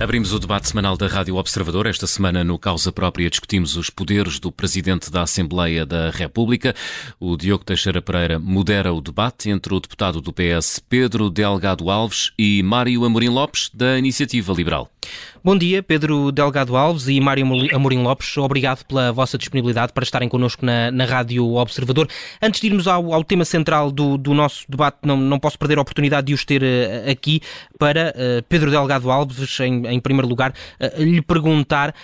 Abrimos o debate semanal da Rádio Observador. Esta semana, no Causa Própria, discutimos os poderes do Presidente da Assembleia da República. O Diogo Teixeira Pereira modera o debate entre o deputado do PS, Pedro Delgado Alves, e Mário Amorim Lopes, da Iniciativa Liberal. Bom dia, Pedro Delgado Alves e Mário Amorim Lopes. Obrigado pela vossa disponibilidade para estarem connosco na, na Rádio Observador. Antes de irmos ao, ao tema central do, do, nosso debate, não, não posso perder a oportunidade de os ter uh, aqui para uh, Pedro Delgado Alves, em, em primeiro lugar, uh, lhe perguntar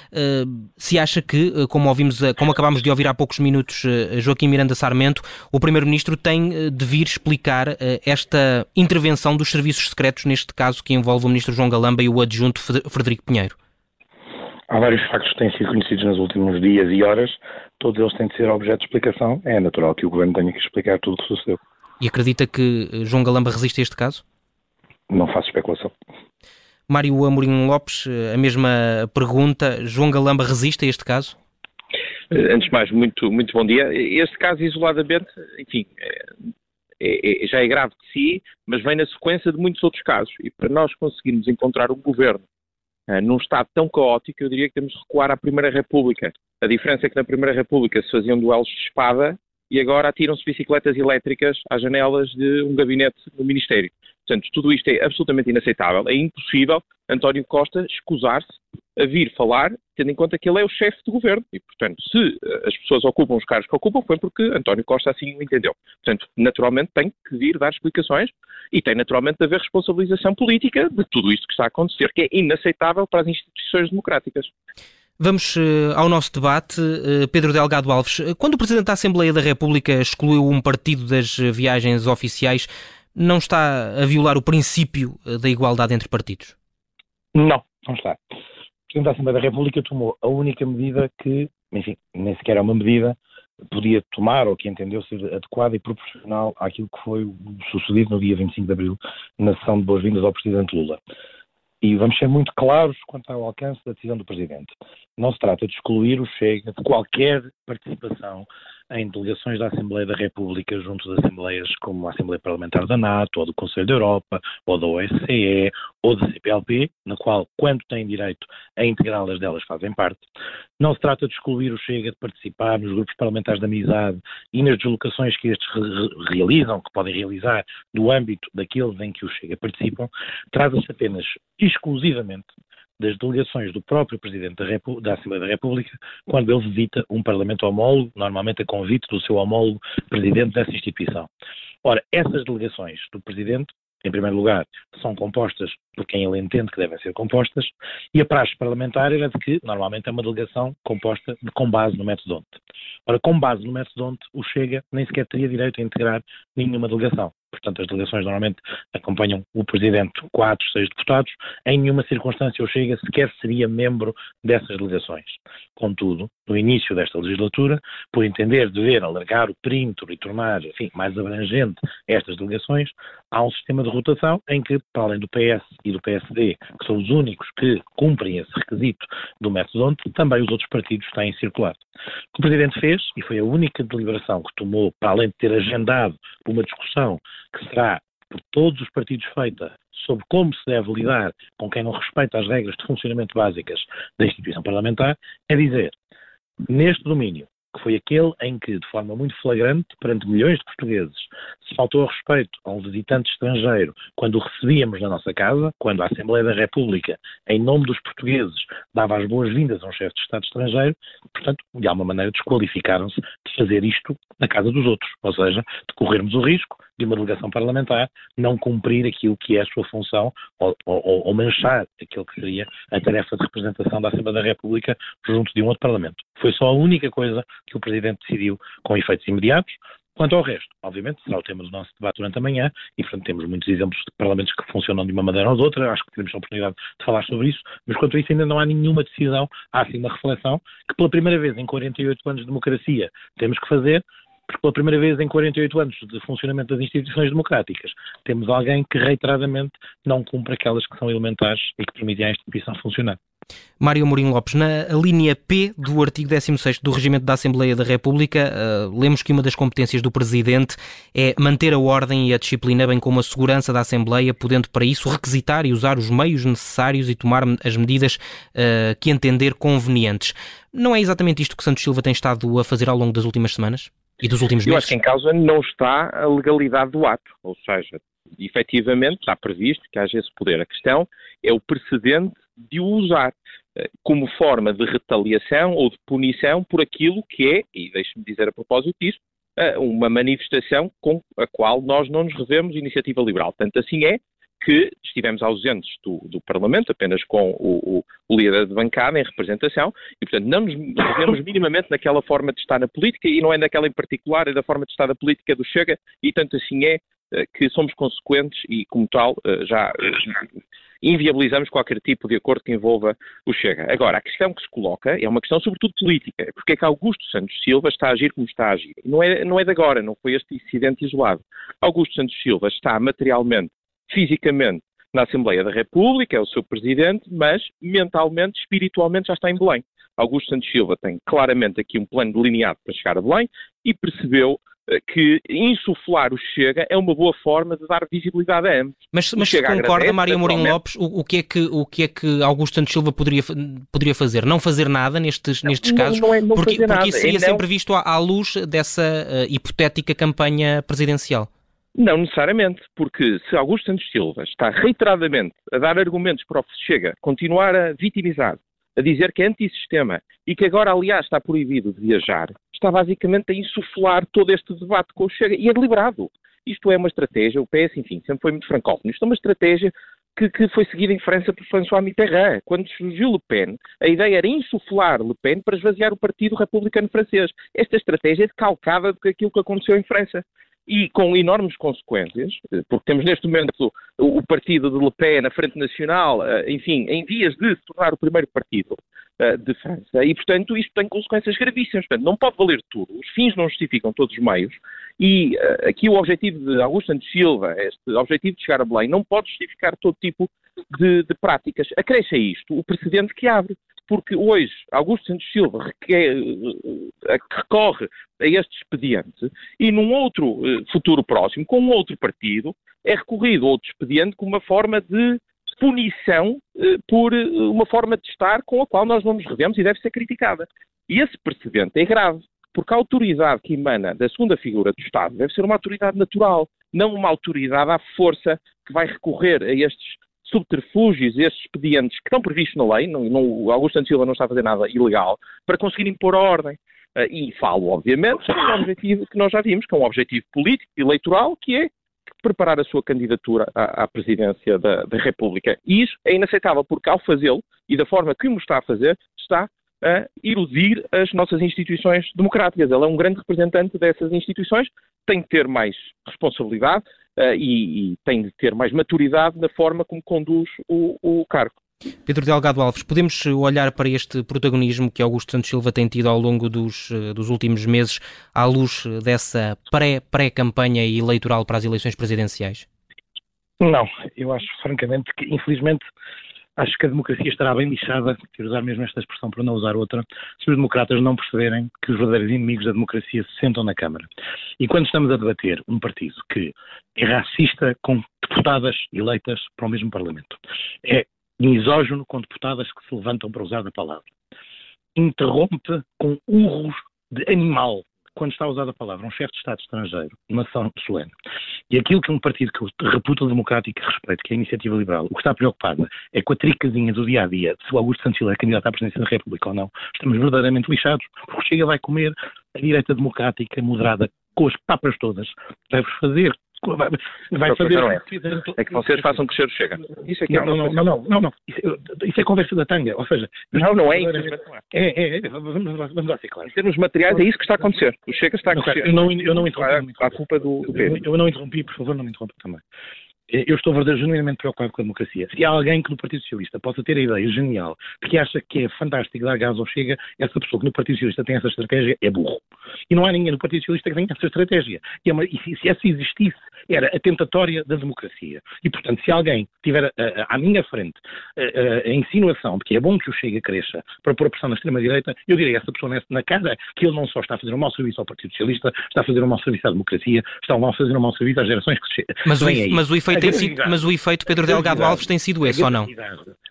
se acha que, como, ouvimos, como acabámos de ouvir há poucos minutos Joaquim Miranda Sarmento, o Primeiro-Ministro tem de vir explicar esta intervenção dos serviços secretos, neste caso que envolve o Ministro João Galamba e o adjunto Frederico? Há vários factos que têm sido conhecidos nos últimos dias e horas, todos eles têm de ser objeto de explicação. É natural que o Governo tenha que explicar tudo o que sucedeu. E acredita que eh, João Galamba resiste a este caso? Não faço especulação. Mário Amorim Lopes, eh, a mesma pergunta. João Galamba resiste a este caso? Eh, antes de mais, muito, muito bom dia. Este caso, isoladamente, enfim, é, é, já é grave de si, mas vem na sequência de muitos outros casos. E para nós conseguirmos encontrar um governo num estado tão caótico, eu diria que temos de recuar à Primeira República. A diferença é que na Primeira República se faziam duelos de espada e agora atiram-se bicicletas elétricas às janelas de um gabinete do Ministério. Portanto, tudo isto é absolutamente inaceitável. É impossível António Costa escusar-se a vir falar, tendo em conta que ele é o chefe do governo. E, portanto, se eh, as pessoas ocupam os cargos que ocupam, foi porque António Costa assim o entendeu. Portanto, naturalmente tem que vir dar explicações e tem naturalmente de haver responsabilização política de tudo isto que está a acontecer, que é inaceitável para as instituições democráticas. Vamos uh, ao nosso debate. Uh, Pedro Delgado Alves, quando o Presidente da Assembleia da República excluiu um partido das viagens oficiais, não está a violar o princípio da igualdade entre partidos? Não, não está. Presidente da Assembleia da República tomou a única medida que, enfim, nem sequer é uma medida, podia tomar ou que entendeu ser adequada e proporcional àquilo que foi o sucedido no dia 25 de abril na sessão de boas-vindas ao Presidente Lula. E vamos ser muito claros quanto ao alcance da decisão do Presidente. Não se trata de excluir o Chega de qualquer participação em delegações da Assembleia da República junto de assembleias como a Assembleia Parlamentar da NATO, ou do Conselho da Europa, ou da OSCE, ou da CPLP, na qual, quando têm direito a integrá-las delas, fazem parte. Não se trata de excluir o Chega de participar nos grupos parlamentares de amizade e nas deslocações que estes re realizam, que podem realizar no âmbito daqueles em que o Chega participam. Trata-se apenas exclusivamente das delegações do próprio Presidente da, Repu da Assembleia da República quando ele visita um Parlamento homólogo, normalmente a convite do seu homólogo Presidente dessa instituição. Ora, essas delegações do Presidente em primeiro lugar, são compostas por quem ele entende que devem ser compostas, e a praxe parlamentar era de que, normalmente, é uma delegação composta de, com base no método ONT. Ora, com base no método ONT, o Chega nem sequer teria direito a integrar nenhuma delegação portanto as delegações normalmente acompanham o Presidente, quatro, seis deputados, em nenhuma circunstância o Chega sequer seria membro dessas delegações. Contudo, no início desta legislatura, por entender dever alargar o perímetro e tornar, enfim, mais abrangente estas delegações, há um sistema de rotação em que, para além do PS e do PSD, que são os únicos que cumprem esse requisito do método ONT, também os outros partidos têm circulado. O que o Presidente fez, e foi a única deliberação que tomou, para além de ter agendado uma discussão que será por todos os partidos feita sobre como se deve lidar com quem não respeita as regras de funcionamento básicas da instituição parlamentar, é dizer, neste domínio, que foi aquele em que, de forma muito flagrante, perante milhões de portugueses, se faltou respeito a um visitante estrangeiro quando o recebíamos na nossa casa, quando a Assembleia da República, em nome dos portugueses, dava as boas-vindas a um chefe de Estado estrangeiro, portanto, de alguma maneira desqualificaram-se de fazer isto na casa dos outros, ou seja, de corrermos o risco de uma delegação parlamentar não cumprir aquilo que é a sua função ou, ou, ou, manchar aquilo que seria a tarefa de representação da Assembleia da República junto de um outro Parlamento. Foi só a única coisa que o Presidente decidiu com efeitos imediatos. Quanto ao resto, obviamente, será o tema do nosso debate durante a manhã e, portanto, temos muitos exemplos de parlamentos que funcionam de uma maneira ou de outra, acho que teremos a oportunidade de falar sobre isso, mas quanto a isso ainda não há nenhuma decisão, há sim uma reflexão que pela primeira vez em 48 anos de democracia temos que fazer, porque pela primeira vez em 48 anos de funcionamento das instituições democráticas, temos alguém que reiteradamente não cumpre aquelas que são elementares e que permitem à instituição funcionar. Mário Mourinho Lopes, na linha P do artigo 16 do Regimento da Assembleia da República, uh, lemos que uma das competências do Presidente é manter a ordem e a disciplina, bem como a segurança da Assembleia, podendo para isso requisitar e usar os meios necessários e tomar as medidas uh, que entender convenientes. Não é exatamente isto que Santos Silva tem estado a fazer ao longo das últimas semanas? E dos últimos meses? Eu acho que em causa não está a legalidade do ato, ou seja, efetivamente está previsto que haja esse poder. A questão é o precedente de o usar eh, como forma de retaliação ou de punição por aquilo que é, e deixe-me dizer a propósito disso, eh, uma manifestação com a qual nós não nos revemos iniciativa liberal. Tanto assim é que estivemos ausentes do, do Parlamento, apenas com o, o, o, líder de bancada em representação, e portanto não nos revemos minimamente naquela forma de estar na política, e não é naquela em particular, é da forma de estar na política do Chega, e tanto assim é que somos consequentes e, como tal, já inviabilizamos qualquer tipo de acordo que envolva o Chega. Agora, a questão que se coloca é uma questão sobretudo política. Porque é que Augusto Santos Silva está a agir como está a agir? Não é, não é de agora, não foi este incidente isolado. Augusto Santos Silva está materialmente, fisicamente, na Assembleia da República, é o seu presidente, mas mentalmente, espiritualmente já está em Belém. Augusto Santos Silva tem claramente aqui um plano delineado para chegar a Belém e percebeu eh, que insuflar o Chega é uma boa forma de dar visibilidade a ambos. Mas, mas se concorda, Mário Mourinho Lopes, o, o, que é que, o que é que Augusto Santos Silva poderia, poderia fazer? Não fazer nada nestes, nestes não, casos? Não é, não porque, porque isso seria sempre visto à, à, luz dessa uh, hipotética campanha presidencial. Não necessariamente, porque se Augusto Santos Silva está reiteradamente a dar argumentos para o Chega continuar a vitimizar a dizer que é antissistema e que agora, aliás, está proibido de viajar, está basicamente a insuflar todo este debate com o Chega. E é deliberado. Isto é uma estratégia, o PS, enfim, sempre foi muito francófono. Isto é uma estratégia que, que, foi seguida em França por François Mitterrand. Quando surgiu Le Pen, a ideia era insuflar Le Pen para esvaziar o Partido Republicano Francês. Esta estratégia é decalcada do que aquilo que aconteceu em França e com enormes consequências, eh, porque temos neste momento o partido de Le Pen, na Frente Nacional, eh, enfim, em vias de se tornar o primeiro partido eh, de França, e portanto isto tem consequências gravíssimas. Portanto, não pode valer tudo, os fins não justificam todos os meios, e aqui o objetivo de Augusto Santos Silva, este objetivo de chegar a Belém, não pode justificar todo tipo de, de práticas. Acresce a isto o precedente que abre porque hoje Augusto Santos Silva requer, eh, recorre a este expediente e num outro eh, futuro próximo, com um outro partido, é recorrido a outro expediente como uma forma de punição eh, por uma forma de estar com a qual nós não nos revemos e deve ser criticada. E esse precedente é grave, porque a autoridade que emana da segunda figura do Estado deve ser uma autoridade natural, não uma autoridade à força que vai recorrer a estes subterfúgios, estes expedientes que estão previstos na lei, não, não, Augusto Santos Silva não está a fazer nada ilegal, para conseguir impor a ordem. Uh, e falo, obviamente, sobre um objetivo que nós já vimos, que é um objetivo político, eleitoral, que é preparar a sua candidatura à, à presidência da, da, República. E isso é inaceitável, porque ao fazê-lo, e da forma que o está a fazer, está a eludir as nossas instituições democráticas. Ele é um grande representante dessas instituições, tem que ter mais responsabilidade, uh, e, e, tem de ter mais maturidade na forma como conduz o, o cargo. Pedro Delgado Alves, podemos olhar para este protagonismo que Augusto Santos Silva tem tido ao longo dos, eh, dos últimos meses à luz dessa pré-campanha pré eleitoral para as eleições presidenciais? Não, eu acho francamente que, infelizmente, acho que a democracia estará bem lixada, quero usar mesmo esta expressão para não usar outra, se os democratas não perceberem que os verdadeiros inimigos da democracia se sentam na Câmara. E quando estamos a debater um partido que é racista com deputadas eleitas para o mesmo Parlamento, é misógino com deputadas que se levantam para usar a palavra, interrompe com urros de animal quando está usada a palavra um chefe de Estado estrangeiro, uma ação solene, e aquilo que um partido que reputa o democrático e respeito, que é a Iniciativa Liberal, o que está preocupado é com a tricazinha do dia a dia se o Augusto Santos Silva é candidato à presidência da República ou não, estamos verdadeiramente lixados, porque Chega vai comer a direita democrática moderada com as papas todas, deve fazer vai, vai fazer. Não é. é que vocês façam crescer o Chega. Isso é que é não, não, não, não, não, não, Isso, isso, é conversa da tanga. Ou seja, não, não é. É, é, é, vamos, vamos lá ser claros. Em termos materiais, é isso que está a acontecer. O Chega está a crescer. Eu não, eu não interrompi. A culpa do, do eu não interrompi, por favor, não me interrompa também. Eu estou verdadeiramente preocupado com a democracia. Se há alguém que no Partido Socialista possa ter a ideia genial de que acha que é fantástico dar gás ao Chega, essa pessoa que no Partido Socialista tem essa estratégia é burro. E não há ninguém no Partido Socialista que tenha essa estratégia. E, é uma, e se, se essa existisse, era a tentatória da democracia. E, portanto, se alguém tiver à minha frente a, a, insinuação de que é bom que o Chega cresça para pôr a pressão na extrema-direita, eu diria a essa pessoa na cara que ele não só está a fazer um mau serviço ao Partido Socialista, está a fazer um mau serviço à democracia, está a fazer um mau serviço às gerações que mas o, mas o efeito tem sido, mas o efeito Pedro Delgado Alves tem sido esse ou não?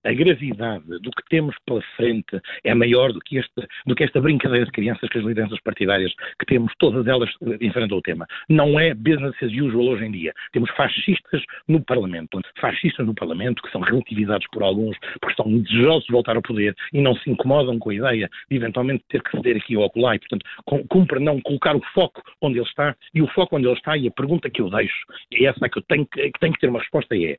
A gravidade do que temos pela frente é maior do que, este, do que esta brincadeira de crianças que as lideranças partidárias que temos, todas elas enfrentam o tema. Não é business as usual hoje em dia. Temos fascistas no Parlamento, fascistas no Parlamento que são relativizados por alguns porque estão desejosos de voltar ao poder e não se incomodam com a ideia de eventualmente ter que ceder aqui ou acolá e, portanto, cumpre não colocar o foco onde ele está e o foco onde ele está e a pergunta que eu deixo, é essa que eu tenho que, tenho que ter uma resposta é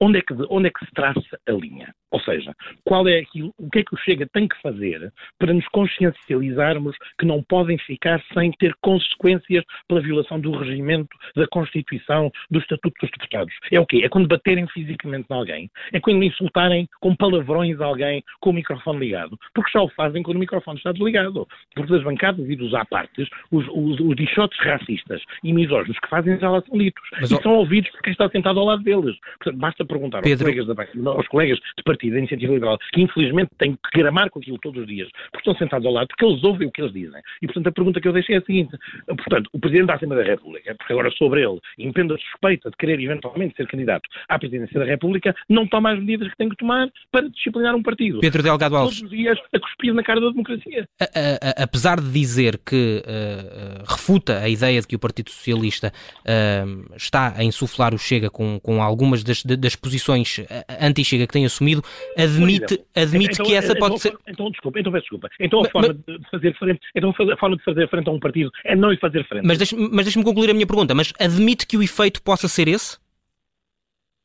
onde é, que, onde é que se traça a linha? Ou seja, qual é aquilo, o que é que o Chega tem que fazer para nos consciencializarmos que não podem ficar sem ter consequências pela violação do regimento, da Constituição, do Estatuto dos Deputados? É o quê? É quando baterem fisicamente em alguém? É quando insultarem com palavrões alguém com o microfone ligado? Porque só o fazem quando o microfone está desligado. Porque das bancadas e dos apartes, os, os, os dichotes racistas e misóginos que fazem já lá são litos. Mas, e são ouvidos por quem está sentado ao lado deles. Portanto, basta perguntar Pedro... aos, colegas da, aos colegas de partido da Iniciativa Liberal, que infelizmente têm que gramar com aquilo todos os dias, porque estão sentados ao lado, porque eles ouvem o que eles dizem. E, portanto, a pergunta que eu deixei é a seguinte. Portanto, o Presidente da Assembleia da República, porque agora sobre ele impende a suspeita de querer eventualmente ser candidato à Presidência da República, não toma as medidas que tem que tomar para disciplinar um partido. Pedro Delgado Alves. Todos os dias a cuspir na cara da democracia. A, a, apesar de dizer que uh, refuta a ideia de que o Partido Socialista uh, está a insuflar o Chega com, com algumas das, das posições anti-Chega que tem assumido, admite, admite então, que essa então, pode ser. Então, desculpa, então peço desculpa. Então a, forma mas, de fazer frente, então a forma de fazer frente a um partido é não lhe fazer frente. Mas deixe-me deixe concluir a minha pergunta. Mas admite que o efeito possa ser esse?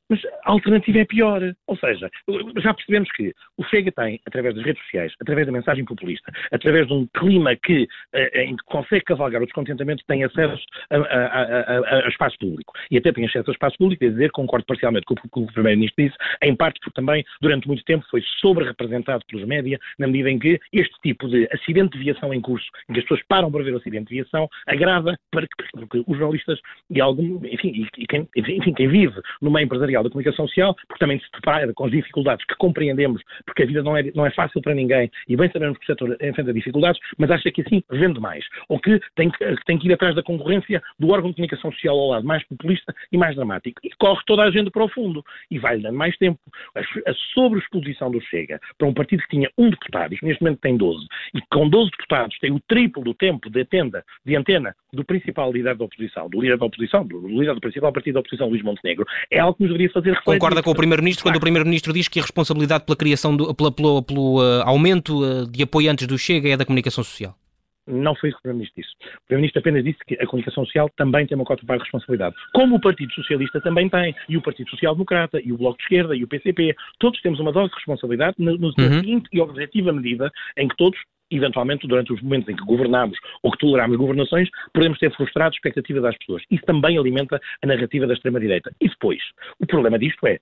Mas a alternativa é pior. Ou seja, já percebemos que o Chega tem, através das redes sociais, através da mensagem populista, através de um clima que, eh, em que consegue cavalgar o descontentamento, tem acesso a, a, a, a, espaço público. E até tem acesso a espaço público, quer dizer, concordo parcialmente com o que o Primeiro-Ministro disse, em parte porque também, durante muito tempo, foi sobre-representado pelos média, na medida em que este tipo de acidente de viação em curso, em que as pessoas param para ver o acidente de viação, agrava para que, os jornalistas e algum, enfim, e quem, enfim, quem vive no meio da Comunicação Social, porque também se depara com as dificuldades que compreendemos, porque a vida não é, não é fácil para ninguém e bem sabemos que o setor enfrenta dificuldades, mas acha que assim vende mais. Ou que tem, que tem que ir atrás da concorrência do órgão de comunicação social ao lado mais populista e mais dramático. E corre toda a gente para o fundo e vai-lhe dando mais tempo. A, sobreexposição do Chega para um partido que tinha um deputado e que neste momento tem 12, e com 12 deputados tem o triplo do tempo de, atenda, de antena do principal líder da oposição, do líder da oposição, do líder do principal partido da oposição, Luís Montenegro, é algo que nos deveria fazer refletir. Concorda com o Primeiro-Ministro quando o Primeiro-Ministro diz que a responsabilidade pela criação, do, pela, pelo, pelo uh, aumento uh, de apoiantes do Chega é da comunicação social? Não foi isso que o Primeiro-Ministro disse. O Primeiro-Ministro apenas disse que a comunicação social também tem uma cota para a responsabilidade. Como o Partido Socialista também tem, e o Partido Social Democrata, e o Bloco de Esquerda, e o PCP. Todos temos uma dose de responsabilidade no, no uhum. seguinte e objetiva medida em que todos eventualmente, durante os momentos em que governamos ou que toleramos governações, podemos ter frustrado a expectativa das pessoas. Isso também alimenta a narrativa da extrema-direita. E depois, o problema disto é,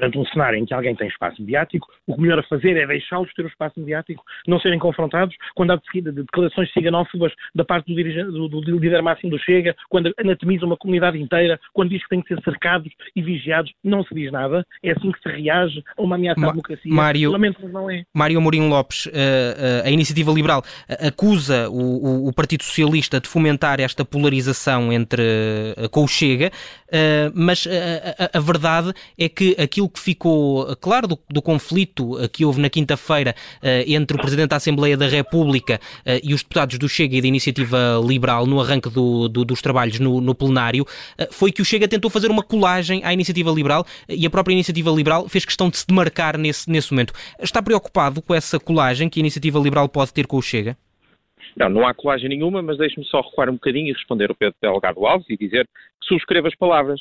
perante um cenário em que alguém tem espaço mediático, o que melhor a fazer é deixá-los ter o espaço mediático, não serem confrontados quando há de seguida de declarações ciganófobas da parte do, do, do, líder máximo do Chega, quando anatomiza uma comunidade inteira, quando diz que têm que ser cercados e vigiados, não se diz nada. É assim que se reage a uma ameaça Ma à democracia. Mário, Lamento, mas não é. Mário Mourinho Lopes, uh, uh, a Iniciativa Liberal uh, acusa o, o, o, Partido Socialista de fomentar esta polarização entre, com o Chega, mas a, a verdade é que aquilo que ficou eh, claro do, do conflito eh, que houve na quinta-feira uh, entre o Presidente da Assembleia da República e os deputados do Chega e da Iniciativa Liberal no arranque do, do, dos trabalhos no, no plenário foi que o Chega tentou fazer uma colagem à Iniciativa Liberal e a própria Iniciativa Liberal fez questão de se demarcar nesse, nesse momento. Está preocupado com essa colagem que a Iniciativa Liberal pode ter com o Chega? Não, não há colagem nenhuma, mas deixe-me só recuar um bocadinho e responder ao Pedro Delgado Alves e dizer que subscrevo as palavras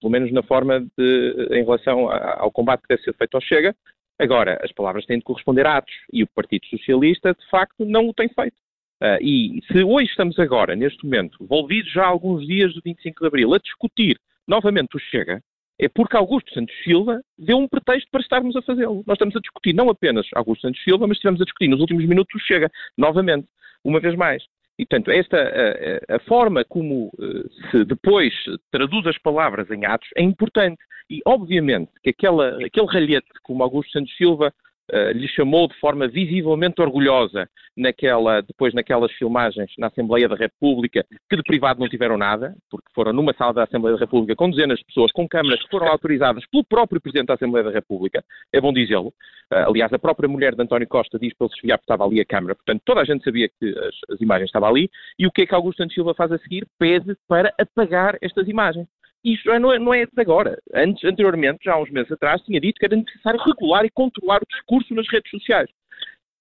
pelo menos na forma de, em relação ao combate que deve ser feito ao Chega. Agora, as palavras têm de corresponder a atos e o Partido Socialista, de facto, não o tem feito. Uh, e se hoje estamos agora, neste momento, envolvidos já há alguns dias do 25 de Abril, a discutir novamente o Chega, é porque Augusto Santos Silva deu um pretexto para estarmos a fazê-lo. Nós estamos a discutir não apenas Augusto Santos Silva, mas estivemos a discutir nos últimos minutos o Chega, novamente, uma vez mais. E, portanto, esta, a, a, forma como uh, se depois traduz as palavras em atos é importante. E, obviamente, que aquela, aquele ralhete como Augusto Santos Silva uh, lhe chamou de forma visivelmente orgulhosa naquela, depois naquelas filmagens na Assembleia da República, que de privado não tiveram nada, porque foram numa sala da Assembleia da República com dezenas de pessoas, com câmaras que foram autorizadas pelo próprio Presidente da Assembleia da República, é bom dizê-lo. Uh, aliás, a própria mulher de António Costa diz para ele se que estava ali a câmara, portanto toda a gente sabia que as, as imagens estavam ali, e o que é que Augusto Santos Silva faz a seguir? Pede para apagar estas imagens. Isto não é, não é de agora. Antes, anteriormente, já há uns meses atrás, tinha dito que era necessário regular e controlar o discurso nas redes sociais.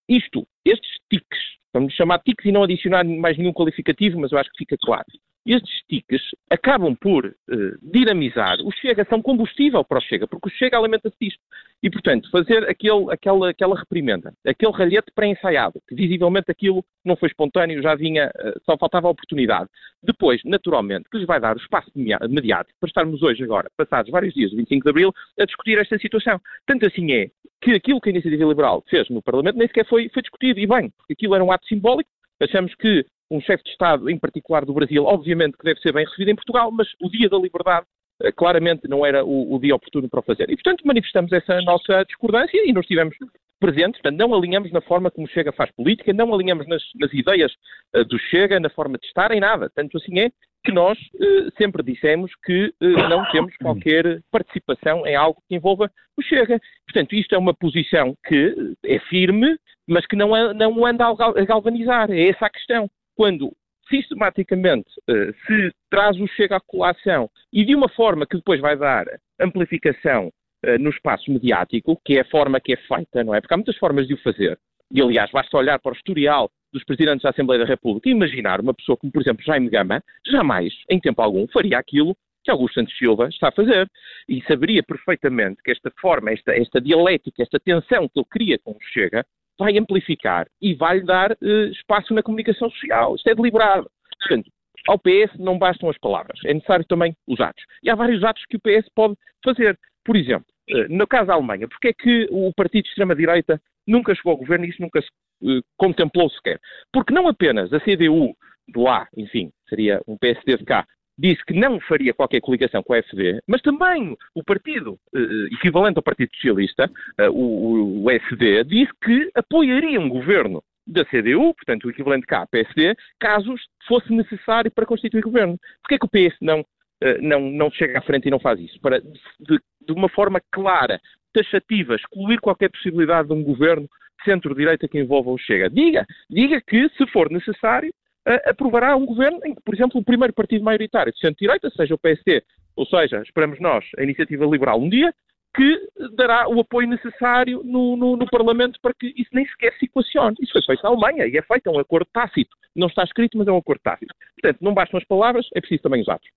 Isto, estes tiques, vamos chamar tiques e não adicionar mais nenhum qualificativo, mas eu acho que fica claro estes tiques acabam por uh, dinamizar o Chega, são combustível para o Chega, porque o Chega alimenta-se disto. E, portanto, fazer aquele, aquela, aquela reprimenda, aquele ralhete pré-ensaiado, que visivelmente aquilo não foi espontâneo, já vinha, uh, só faltava a oportunidade. Depois, naturalmente, que lhes vai dar o espaço mediático para estarmos hoje, agora, passados vários dias, 25 de Abril, a discutir esta situação. Tanto assim é que aquilo que a Iniciativa Liberal fez no Parlamento nem sequer foi, foi discutido, e bem, porque aquilo era um ato simbólico, achamos que um chefe de Estado, em particular do Brasil, obviamente que deve ser bem recebido em Portugal, mas o Dia da Liberdade eh, claramente não era o, o, dia oportuno para o fazer. E, portanto, manifestamos essa nossa discordância e nós estivemos presentes, portanto, não alinhamos na forma como Chega faz política, não alinhamos nas, nas ideias uh, do Chega, na forma de estar, em nada. Tanto assim é que nós uh, sempre dissemos que não temos qualquer participação em algo que envolva o Chega. Portanto, isto é uma posição que é firme, mas que não, é, não anda a galvanizar. É essa a questão quando sistematicamente uh, se traz o Chega à colação e de uma forma que depois vai dar amplificação uh, no espaço mediático, que é a forma que é feita, não é? Porque há muitas formas de o fazer. E, aliás, basta olhar para o historial dos presidentes da Assembleia da República e imaginar uma pessoa como, por exemplo, Jaime Gama, jamais, em tempo algum, faria aquilo que Augusto Santos Silva está a fazer. E saberia perfeitamente que esta forma, esta, esta dialética, esta tensão que ele cria com o Chega, vai amplificar e vai-lhe dar uh, espaço na comunicação social. Isto é deliberado. Portanto, ao PS não bastam as palavras, é necessário também os atos. E há vários atos que o PS pode fazer. Por exemplo, uh, no caso da Alemanha, porque é que o partido de extrema-direita nunca chegou ao governo e isso nunca se uh, contemplou sequer? Porque não apenas a CDU do lá, enfim, seria um PSD de cá, disse que não faria qualquer coligação com a FD, mas também o partido eh, equivalente ao Partido Socialista, eh, o, o SD, disse que apoiaria um governo da CDU, portanto o equivalente cá, PSD, caso fosse necessário para constituir governo. Porquê é que o PS não, eh, não, não chega à frente e não faz isso? Para, de, de uma forma clara, taxativa, excluir qualquer possibilidade de um governo centro-direita que envolva o Chega. Diga, diga que, se for necessário, aprovará um governo em que, por exemplo, o primeiro partido maioritário de centro-direita, seja o PSD, ou seja, esperamos nós, a Iniciativa Liberal um dia, que dará o apoio necessário no, no, no, Parlamento para que isso nem sequer se equacione. Isso foi feito na Alemanha e é feito, é um acordo tácito. Não está escrito, mas é um acordo tácito. Portanto, não bastam as palavras, é preciso também os atos.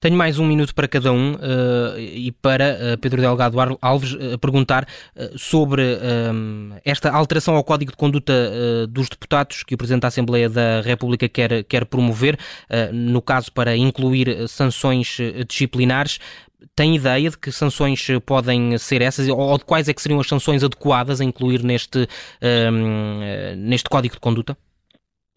Tenho mais um minuto para cada um uh, e para uh, Pedro Delgado Alves uh, perguntar sobre esta alteração ao Código de Conduta dos Deputados que o Presidente da Assembleia da República quer, quer promover, no caso para incluir sanções disciplinares. Tem ideia de que sanções podem ser essas ou de quais é que seriam as sanções adequadas a incluir neste, neste Código de Conduta?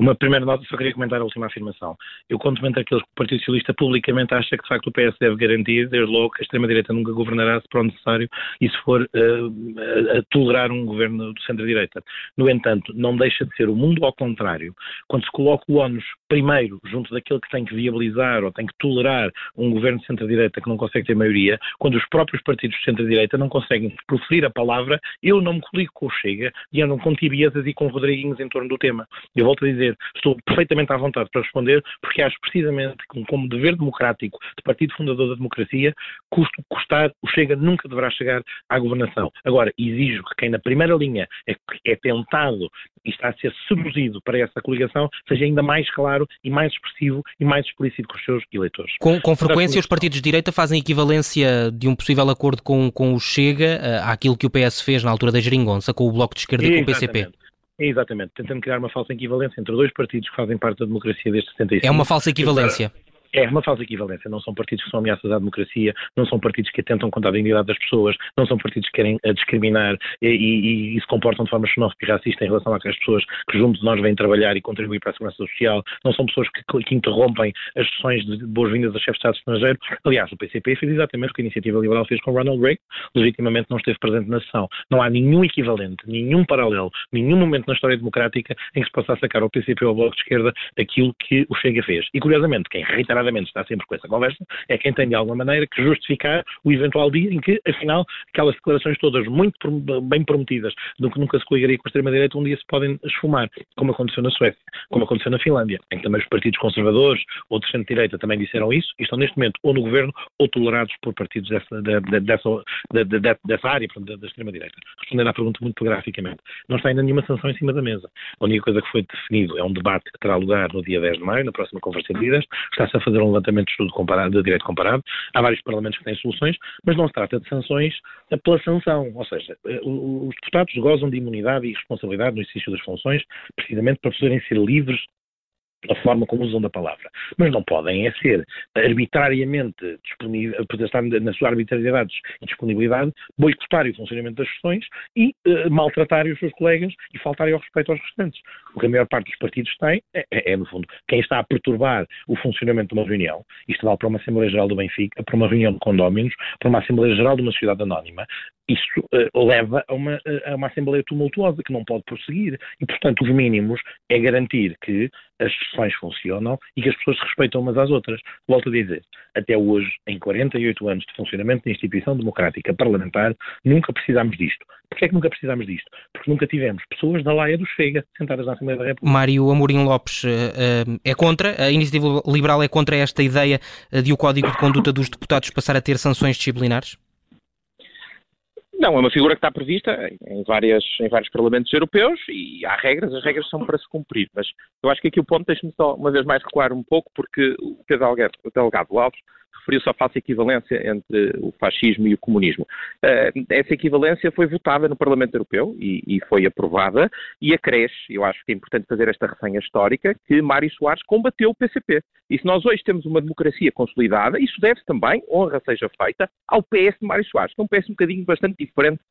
Uma primeira nota, só queria comentar a última afirmação. Eu conto-me aqueles que o Partido Socialista publicamente acha que, de facto, o PS deve garantir, desde logo, que a extrema-direita nunca governará se for necessário e se for uh, a tolerar um governo do centro-direita. No entanto, não deixa de ser o mundo ao contrário. Quando se coloca o ONU primeiro junto daquele que tem que viabilizar ou tem que tolerar um governo de centro-direita que não consegue ter maioria, quando os próprios partidos de centro-direita não conseguem proferir a palavra, eu não me coligo com o Chega e andam com tibiezas e com Rodriguinhos em torno do tema. Eu volto a dizer, dizer, estou perfeitamente à vontade para responder, porque acho precisamente que, como dever democrático de partido fundador da democracia, custo custar, o Chega nunca deverá chegar à governação. Agora, exijo que quem na primeira linha é, é tentado e está a ser seduzido para essa coligação, seja ainda mais claro e mais expressivo e mais explícito com os seus eleitores. Com, com frequência, os partidos de direita fazem equivalência de um possível acordo com, com o Chega uh, àquilo que o PS fez na altura da Geringonça, com o Bloco de Esquerda e com o PCP. É exatamente, tentando criar uma falsa equivalência entre dois partidos que fazem parte da democracia desde 75. É uma falsa equivalência. É uma falsa equivalência. Não são partidos que são ameaças à democracia, não são partidos que atentam contra a dignidade das pessoas, não são partidos que querem eh, discriminar e, e, e se comportam de forma xenófoba e racista em relação àquelas pessoas que junto de nós vêm trabalhar e contribuir para a segurança social, não são pessoas que, que interrompem as sessões de boas-vindas a chefes de Estado estrangeiro. Aliás, o PCP fez exatamente o que a Iniciativa Liberal fez com Ronald Reagan, legitimamente não esteve presente na sessão. Não há nenhum equivalente, nenhum paralelo, nenhum momento na história democrática em que se possa sacar ao PCP ou ao Bloco de Esquerda aquilo que o Chega fez. E, curiosamente, quem está sempre com essa conversa é quem tem, de alguma maneira, que justificar o eventual dia em que, afinal, aquelas declarações todas muito bem prometidas do que nunca se coligaria com a extrema-direita, um dia se podem esfumar, como aconteceu na Suécia, como aconteceu na Finlândia, em que também os partidos conservadores ou de centro-direita também disseram isso e estão neste momento ou no governo ou tolerados por partidos dessa, dessa, dessa área, portanto, da, extrema-direita. Respondendo à pergunta muito graficamente, não está ainda nenhuma sanção em cima da mesa. A única coisa que foi definido é um debate que terá lugar no dia 10 de maio, na próxima Conferência de Líderes. Está-se a fazer um levantamento de estudo comparado, de direito comparado. Há vários parlamentos que têm soluções, mas não se trata de sanções pela sanção. Ou seja, eh, os deputados gozam de imunidade e responsabilidade no exercício das funções, precisamente para poderem ser livres a forma como usam da palavra. Mas não podem é ser arbitrariamente disponíveis, estar na sua arbitrariedade e disponibilidade, boicotarem o funcionamento das sessões e uh, maltratarem os seus colegas e faltarem ao respeito aos restantes. O que a maior parte dos partidos tem é, é, é, no fundo, quem está a perturbar o funcionamento de uma reunião, isto vale para uma Assembleia Geral do Benfica, para uma reunião de condóminos, para uma Assembleia Geral de uma sociedade anónima, isso uh, leva a uma, a uma Assembleia tumultuosa que não pode prosseguir. E, portanto, os mínimos é garantir que as sessões funcionam e que as pessoas se respeitam umas às outras. Volto a dizer, até hoje, em 48 anos de funcionamento da instituição democrática parlamentar, nunca precisámos disto. Porquê é que nunca precisámos disto? Porque nunca tivemos pessoas da laia do Chega sentadas na Assembleia da República. Mário Amorim Lopes uh, é contra, a Iniciativa Liberal é contra esta ideia de o Código de Conduta dos Deputados passar a ter sanções disciplinares? Não, é uma figura que está prevista em, várias, em vários parlamentos europeus e há regras, as regras são para se cumprir. Mas eu acho que aqui o ponto, deixe-me só uma vez mais recuar um pouco, porque o Algado, o delegado Alves referiu-se à falsa equivalência entre o fascismo e o comunismo. Uh, essa equivalência foi votada no Parlamento Europeu e, e, foi aprovada e acresce, eu acho que é importante fazer esta resenha histórica, que Mário Soares combateu o PCP. E se nós hoje temos uma democracia consolidada, isso deve também, honra seja feita, ao PS de Mário Soares, que é um PS um bocadinho bastante diferente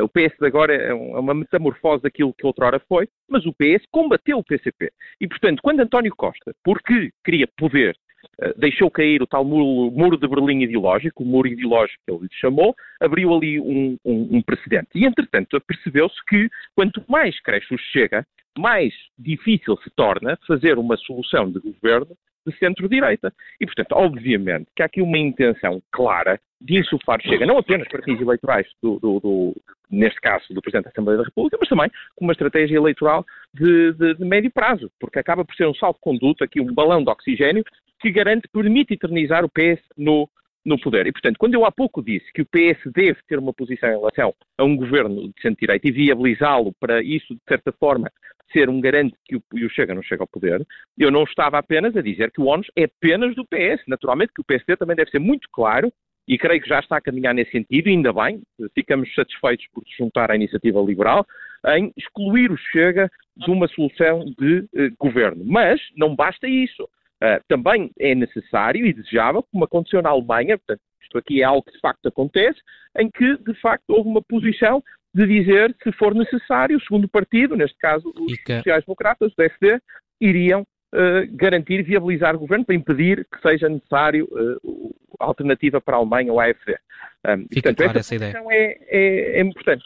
o PS agora é, é uma metamorfose daquilo que outrora foi, mas o PS combateu o PCP. E, portanto, quando António Costa, porque queria poder eh, deixou cair o tal muro, muro, de Berlim ideológico, o muro ideológico que ele lhe chamou, abriu ali um, um, um precedente. E, entretanto, percebeu-se que quanto mais cresce o Chega, mais difícil se torna fazer uma solução de governo de centro-direita. E, portanto, obviamente que há aqui uma intenção clara de insuflar o Chega, não apenas para fins eleitorais, do, do, do, neste caso do Presidente da Assembleia da República, mas também com uma estratégia eleitoral de, de, de médio prazo, porque acaba por ser um salvo-conduto, aqui um balão de oxigênio, que garante, permite eternizar o PS no, no poder. E, portanto, quando eu há pouco disse que o PS deve ter uma posição em relação a um governo de centro-direita e viabilizá-lo para isso, de certa forma, ser um garante que o, o Chega não chega ao poder, eu não estava apenas a dizer que o ONU é apenas do PS. Naturalmente que o PSD também deve ser muito claro e creio que já está a caminhar nesse sentido, ainda bem, ficamos satisfeitos por se juntar à iniciativa liberal, em excluir o Chega de uma solução de eh, governo. Mas não basta isso. Uh, também é necessário e desejável, como aconteceu na Alemanha, portanto, isto aqui é algo que de facto acontece, em que de facto houve uma posição de dizer, se for necessário, o segundo partido, neste caso os que... sociais-democratas, o PSD, iriam uh, garantir, viabilizar o governo para impedir que seja necessário uh, alternativa para a Alemanha ou a AFD. Um, Fica portanto, essa, essa ideia. É, é, é importante.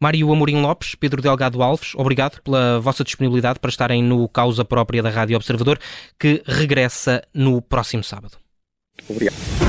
Mário Amorim Lopes, Pedro Delgado Alves, obrigado pela vossa disponibilidade para estarem no Causa Própria da Rádio Observador, que regressa no próximo sábado. Obrigado.